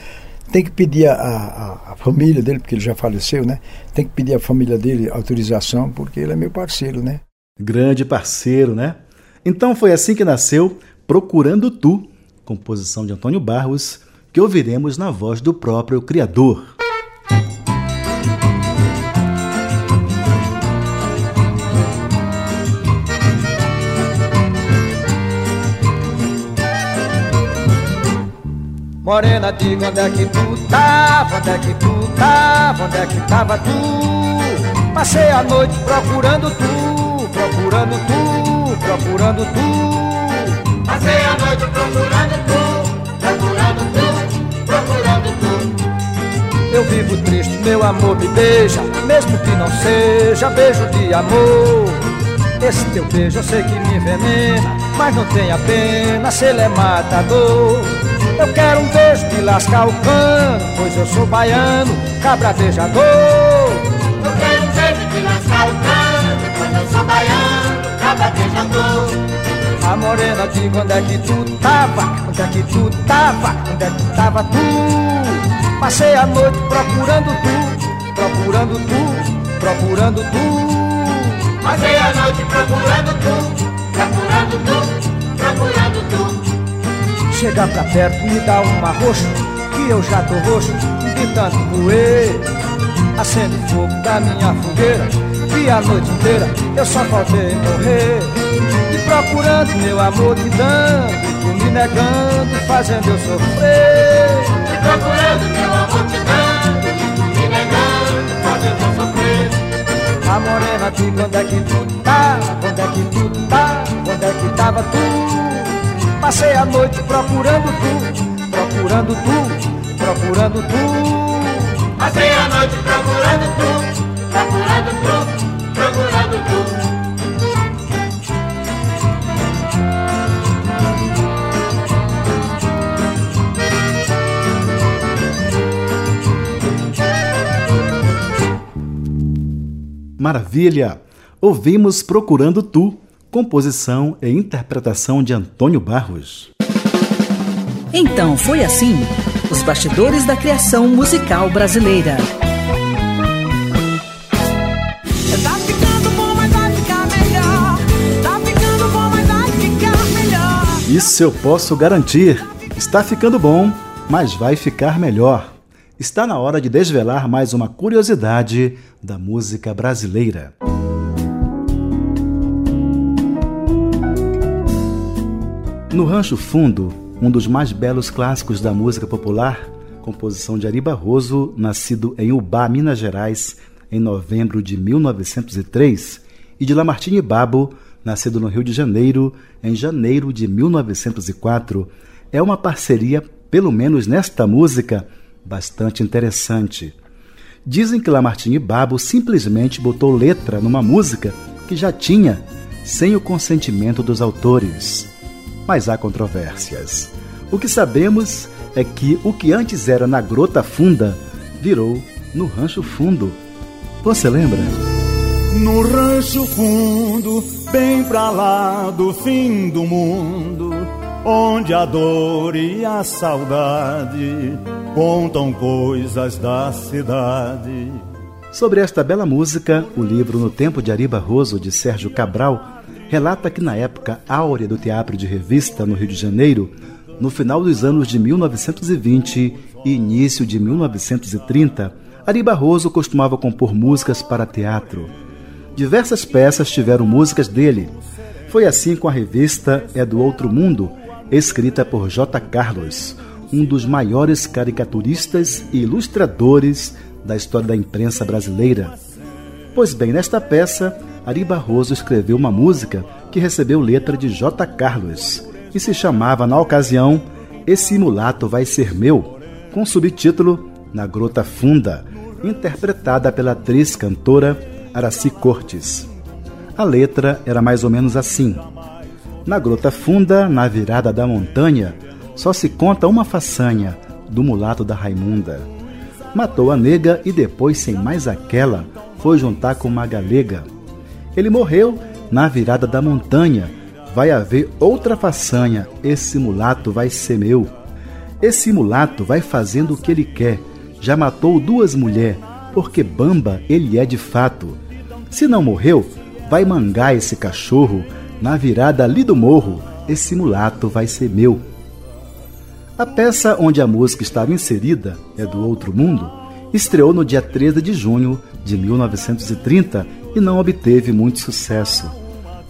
tem que pedir a, a, a, família dele, porque ele já faleceu, né? Tem que pedir a família dele autorização, porque ele é meu parceiro, né? Grande parceiro, né? Então foi assim que nasceu Procurando Tu, composição de Antônio Barros, que ouviremos na voz do próprio criador. Morena, diga onde é que tu tava, onde é que tu tava, onde é que tava tu? Passei a noite procurando tu, procurando tu, procurando tu. Passei a noite procurando tu, procurando tu, procurando tu. Eu vivo triste, meu amor me beija, mesmo que não seja beijo de amor. Esse teu beijo eu sei que me envenena, mas não tenha pena se ele é matador. Eu quero um beijo de lascar o cano, pois eu sou baiano, cabra beijador. Eu quero um beijo de lascar o cano, pois eu sou baiano, cabra beijador. A morena diga onde é que tu tava, onde é que tu tava, onde é que tava tu. Passei a noite procurando tu, procurando tu, procurando tu. Passei a noite procurando tu, procurando tu, procurando tu. Chega pra perto, me dá uma roxa, que eu já tô roxo de tanto moer. Acende fogo da minha fogueira, e a noite inteira eu só faltei morrer. E procurando meu amor te dando, tu me negando, fazendo eu sofrer. E procurando meu amor te dando, tu me negando, fazendo eu sofrer. A morena de onde é que tu tá, onde é que tu tá, onde é que tava tu? Passei a noite procurando tu, procurando tu, procurando tu. Passei a noite procurando tu, procurando tu, procurando tu. Maravilha! Ouvimos Procurando Tu, composição e interpretação de Antônio Barros. Então foi assim: os bastidores da criação musical brasileira. Ficando bom, mas vai ficar melhor. Ficando bom, mas vai ficar melhor. Isso eu posso garantir. Está ficando bom, mas vai ficar melhor. Está na hora de desvelar mais uma curiosidade da música brasileira. No Rancho Fundo, um dos mais belos clássicos da música popular, composição de Ari Barroso, nascido em Ubá, Minas Gerais, em novembro de 1903, e de Lamartine Babo, nascido no Rio de Janeiro, em janeiro de 1904, é uma parceria, pelo menos nesta música, bastante interessante. Dizem que Lamartine Babo simplesmente botou letra numa música que já tinha, sem o consentimento dos autores. Mas há controvérsias. O que sabemos é que o que antes era na Grota Funda virou no Rancho Fundo. Você lembra? No rancho fundo, bem pra lá do fim do mundo, onde a dor e a saudade contam coisas da cidade. Sobre esta bela música, o livro No Tempo de Ari Barroso, de Sérgio Cabral, relata que na época áurea do teatro de revista no Rio de Janeiro, no final dos anos de 1920 e início de 1930, Ari Barroso costumava compor músicas para teatro. Diversas peças tiveram músicas dele. Foi assim com a revista É do Outro Mundo, escrita por J. Carlos, um dos maiores caricaturistas e ilustradores da história da imprensa brasileira. Pois bem, nesta peça, Ari Barroso escreveu uma música que recebeu letra de J. Carlos e se chamava, na ocasião, Esse Mulato Vai Ser Meu, com subtítulo Na Grota Funda, interpretada pela atriz cantora Araci Cortes. A letra era mais ou menos assim: Na Grota Funda, na virada da montanha, só se conta uma façanha do mulato da Raimunda. Matou a nega e depois, sem mais aquela, foi juntar com uma galega. Ele morreu na virada da montanha. Vai haver outra façanha, esse mulato vai ser meu. Esse mulato vai fazendo o que ele quer. Já matou duas mulheres, porque bamba ele é de fato. Se não morreu, vai mangar esse cachorro. Na virada ali do morro, esse mulato vai ser meu. A peça onde a música estava inserida, É do Outro Mundo, estreou no dia 13 de junho de 1930 e não obteve muito sucesso.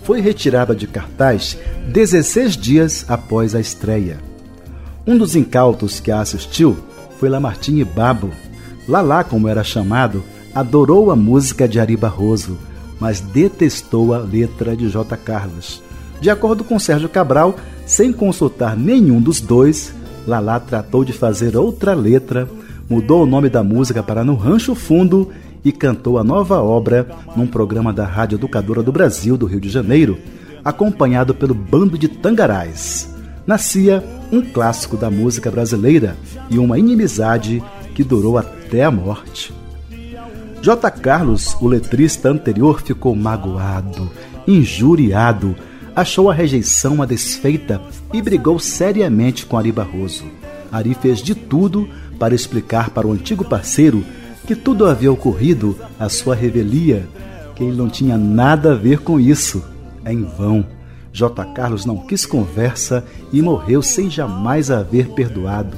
Foi retirada de cartaz 16 dias após a estreia. Um dos incautos que a assistiu foi Lamartine Babo. Lalá, como era chamado, adorou a música de Ari Barroso, mas detestou a letra de J. Carlos. De acordo com Sérgio Cabral, sem consultar nenhum dos dois, Lalá tratou de fazer outra letra, mudou o nome da música para No Rancho Fundo e cantou a nova obra num programa da Rádio Educadora do Brasil, do Rio de Janeiro, acompanhado pelo Bando de Tangarais. Nascia um clássico da música brasileira e uma inimizade que durou até a morte. J. Carlos, o letrista anterior, ficou magoado, injuriado, achou a rejeição uma desfeita e brigou seriamente com Ari Barroso. Ari fez de tudo para explicar para o antigo parceiro que tudo havia ocorrido à sua revelia, que ele não tinha nada a ver com isso. Em vão. J. Carlos não quis conversa e morreu sem jamais haver perdoado.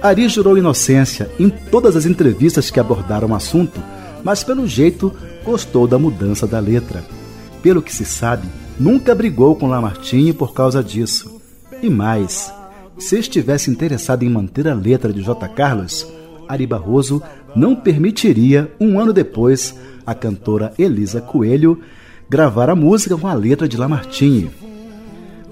Ari jurou inocência em todas as entrevistas que abordaram o assunto, mas pelo jeito gostou da mudança da letra. Pelo que se sabe, nunca brigou com Lamartine por causa disso. E mais, se estivesse interessado em manter a letra de J. Carlos, Ari Barroso não permitiria, um ano depois, a cantora Elisa Coelho gravar a música com a letra de Lamartine.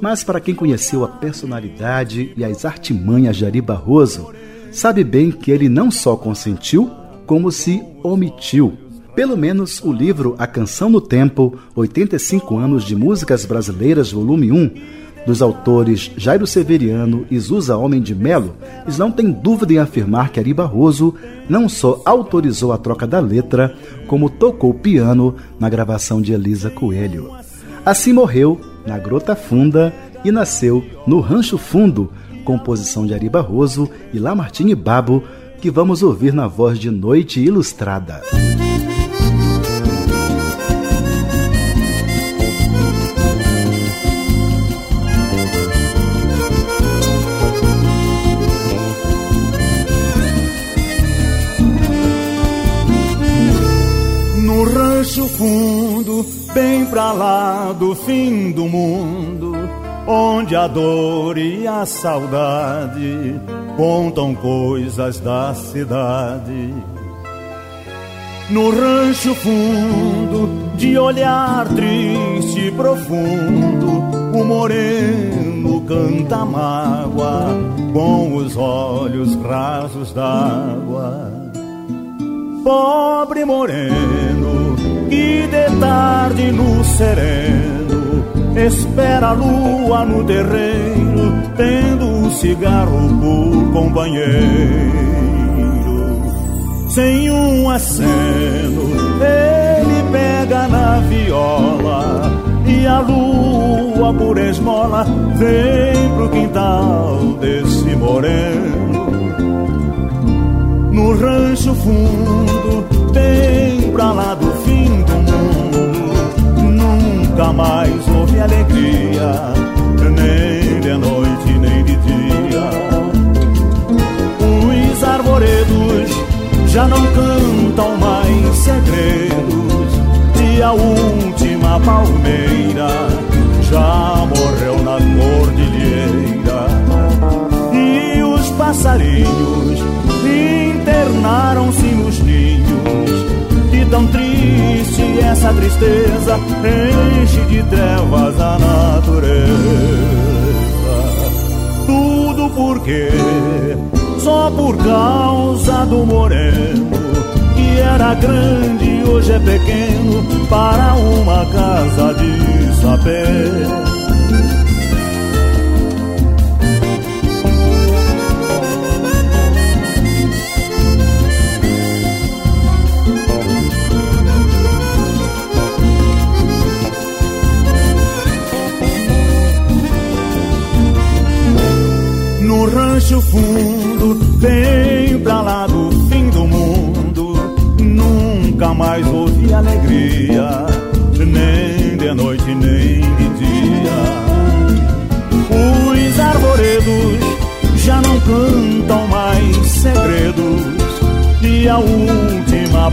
Mas para quem conheceu a personalidade e as artimanhas de Ari Barroso, sabe bem que ele não só consentiu, como se omitiu. Pelo menos o livro A Canção no Tempo, 85 anos de músicas brasileiras, volume 1, dos autores Jairo Severiano e Zusa Homem de Melo, eles não têm dúvida em afirmar que Ari Barroso não só autorizou a troca da letra, como tocou piano na gravação de Elisa Coelho. Assim morreu na Grota Funda e nasceu no Rancho Fundo, composição de Ari Barroso e Lamartine Babo, que vamos ouvir na voz de Noite Ilustrada. No rancho fundo, bem pra lá do fim do mundo, onde a dor e a saudade contam coisas da cidade. No rancho fundo, de olhar triste e profundo, o moreno canta mágoa com os olhos rasos d'água. Pobre moreno, que de tarde no sereno espera a lua no terreiro, tendo um cigarro por companheiro. Sem um aceno, ele pega na viola e a lua por esmola vem pro quintal desse moreno. No rancho fundo, bem pra lá nunca mais houve alegria, nem de noite nem de dia. Os arvoredos já não cantam mais segredos, e a última palmeira já morreu na cordilheira. E os passarinhos internaram-se nos ninhos. Tão triste essa tristeza enche de trevas a natureza. Tudo porque só por causa do moreno que era grande hoje é pequeno para uma casa de saber.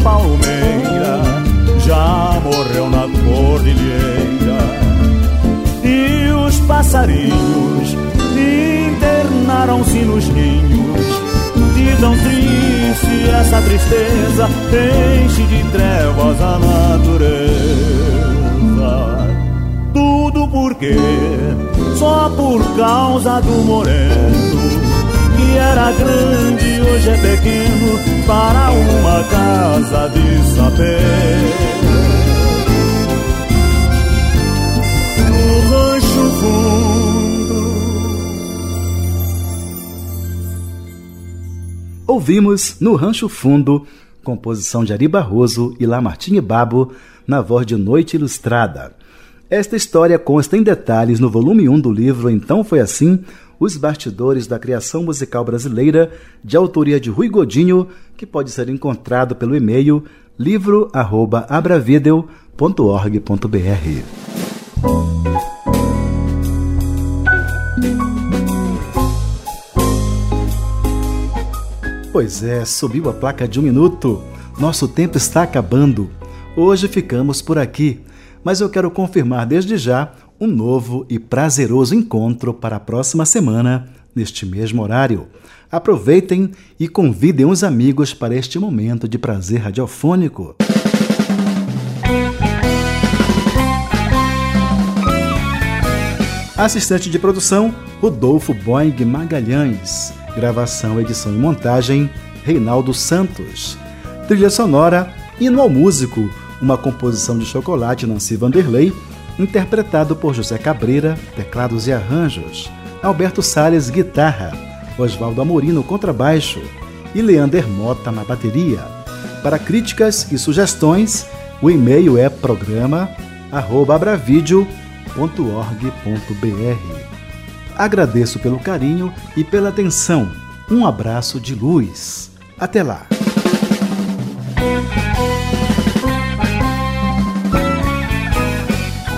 Palmeira já morreu na cordilheira. E os passarinhos internaram-se nos ninhos. De tão triste essa tristeza enche de trevas a natureza. Tudo porque só por causa do moreno era grande hoje é pequeno para uma casa de saber. No rancho fundo Ouvimos No Rancho Fundo, composição de Ari Barroso e Lamartine Babo, na voz de Noite Ilustrada. Esta história consta em detalhes no volume 1 do livro Então Foi Assim, Os Bastidores da Criação Musical Brasileira, de autoria de Rui Godinho, que pode ser encontrado pelo e-mail livro@abravidel.org.br. Pois é, subiu a placa de um minuto. Nosso tempo está acabando. Hoje ficamos por aqui, mas eu quero confirmar desde já um novo e prazeroso encontro para a próxima semana, neste mesmo horário. Aproveitem e convidem os amigos para este momento de prazer radiofônico. Assistente de produção, Rodolfo Boing Magalhães. Gravação, edição e montagem, Reinaldo Santos. Trilha sonora, Hino ao Músico, uma composição de Chocolate Nancy Vanderlei, interpretado por José Cabreira, teclados e arranjos, Alberto Salles, guitarra, Oswaldo Amorino, contrabaixo e Leander Mota na bateria. Para críticas e sugestões, o e-mail é programa@abravideo.com www.radiocultura.org.br. Agradeço pelo carinho e pela atenção. Um abraço de luz. Até lá.